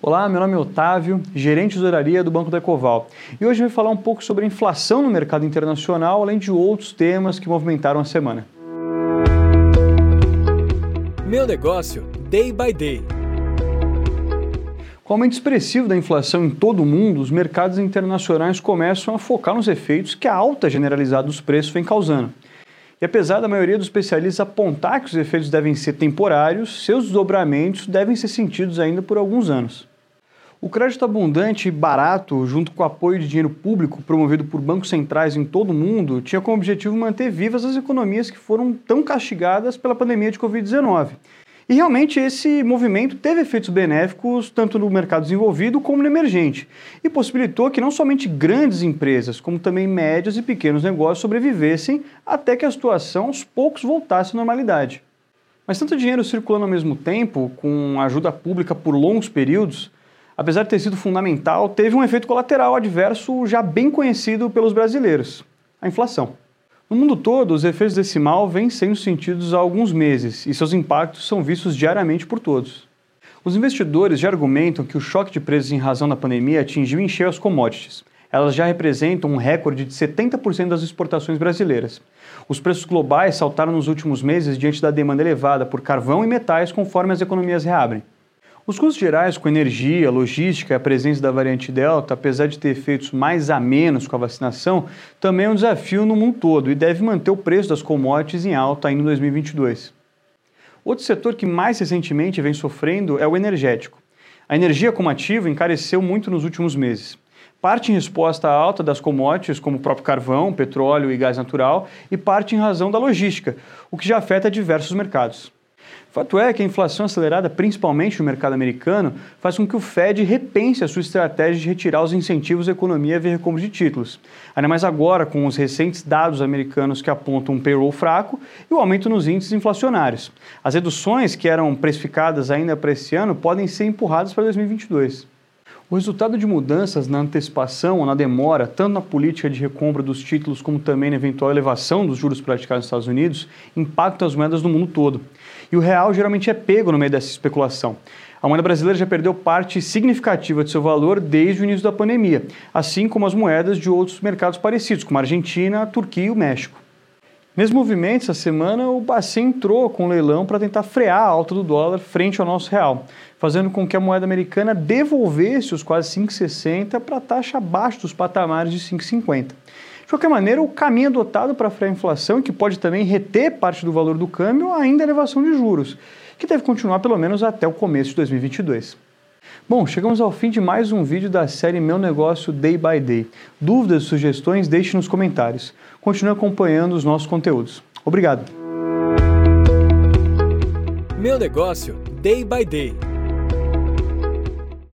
Olá, meu nome é Otávio, gerente de tesouraria do Banco da Ecoval. E hoje eu vou falar um pouco sobre a inflação no mercado internacional, além de outros temas que movimentaram a semana. Meu negócio, day by day. Com o aumento expressivo da inflação em todo o mundo, os mercados internacionais começam a focar nos efeitos que a alta generalizada dos preços vem causando. E apesar da maioria dos especialistas apontar que os efeitos devem ser temporários, seus desdobramentos devem ser sentidos ainda por alguns anos. O crédito abundante e barato, junto com o apoio de dinheiro público promovido por bancos centrais em todo o mundo, tinha como objetivo manter vivas as economias que foram tão castigadas pela pandemia de Covid-19 e realmente esse movimento teve efeitos benéficos tanto no mercado desenvolvido como no emergente e possibilitou que não somente grandes empresas, como também médios e pequenos negócios sobrevivessem até que a situação aos poucos voltasse à normalidade. Mas tanto dinheiro circulando ao mesmo tempo, com ajuda pública por longos períodos, apesar de ter sido fundamental, teve um efeito colateral adverso já bem conhecido pelos brasileiros: a inflação. No mundo todo, os efeitos desse mal vêm sendo sentidos há alguns meses e seus impactos são vistos diariamente por todos. Os investidores já argumentam que o choque de preços em razão da pandemia atingiu em cheio as commodities. Elas já representam um recorde de 70% das exportações brasileiras. Os preços globais saltaram nos últimos meses diante da demanda elevada por carvão e metais conforme as economias reabrem. Os custos gerais com energia, logística e a presença da variante Delta, apesar de ter efeitos mais a menos com a vacinação, também é um desafio no mundo todo e deve manter o preço das commodities em alta ainda em 2022. Outro setor que mais recentemente vem sofrendo é o energético. A energia como ativo encareceu muito nos últimos meses. Parte em resposta à alta das commodities, como o próprio carvão, petróleo e gás natural, e parte em razão da logística, o que já afeta diversos mercados. Fato é que a inflação acelerada, principalmente no mercado americano, faz com que o Fed repense a sua estratégia de retirar os incentivos à economia via recompra de títulos. Ainda mais agora, com os recentes dados americanos que apontam um payroll fraco e o aumento nos índices inflacionários. As reduções que eram precificadas ainda para esse ano podem ser empurradas para 2022. O resultado de mudanças na antecipação ou na demora, tanto na política de recompra dos títulos como também na eventual elevação dos juros praticados nos Estados Unidos, impacta as moedas do mundo todo. E o real geralmente é pego no meio dessa especulação. A moeda brasileira já perdeu parte significativa de seu valor desde o início da pandemia, assim como as moedas de outros mercados parecidos, como a Argentina, a Turquia e o México. Nesse movimento, essa semana, o Bacen entrou com um leilão para tentar frear a alta do dólar frente ao nosso real, fazendo com que a moeda americana devolvesse os quase 5,60 para taxa abaixo dos patamares de 5,50. De qualquer maneira, o caminho adotado para frear a inflação, que pode também reter parte do valor do câmbio, ainda é a elevação de juros, que deve continuar pelo menos até o começo de 2022. Bom, chegamos ao fim de mais um vídeo da série Meu Negócio Day by Day. Dúvidas sugestões, deixe nos comentários. Continue acompanhando os nossos conteúdos. Obrigado. Meu Negócio Day by Day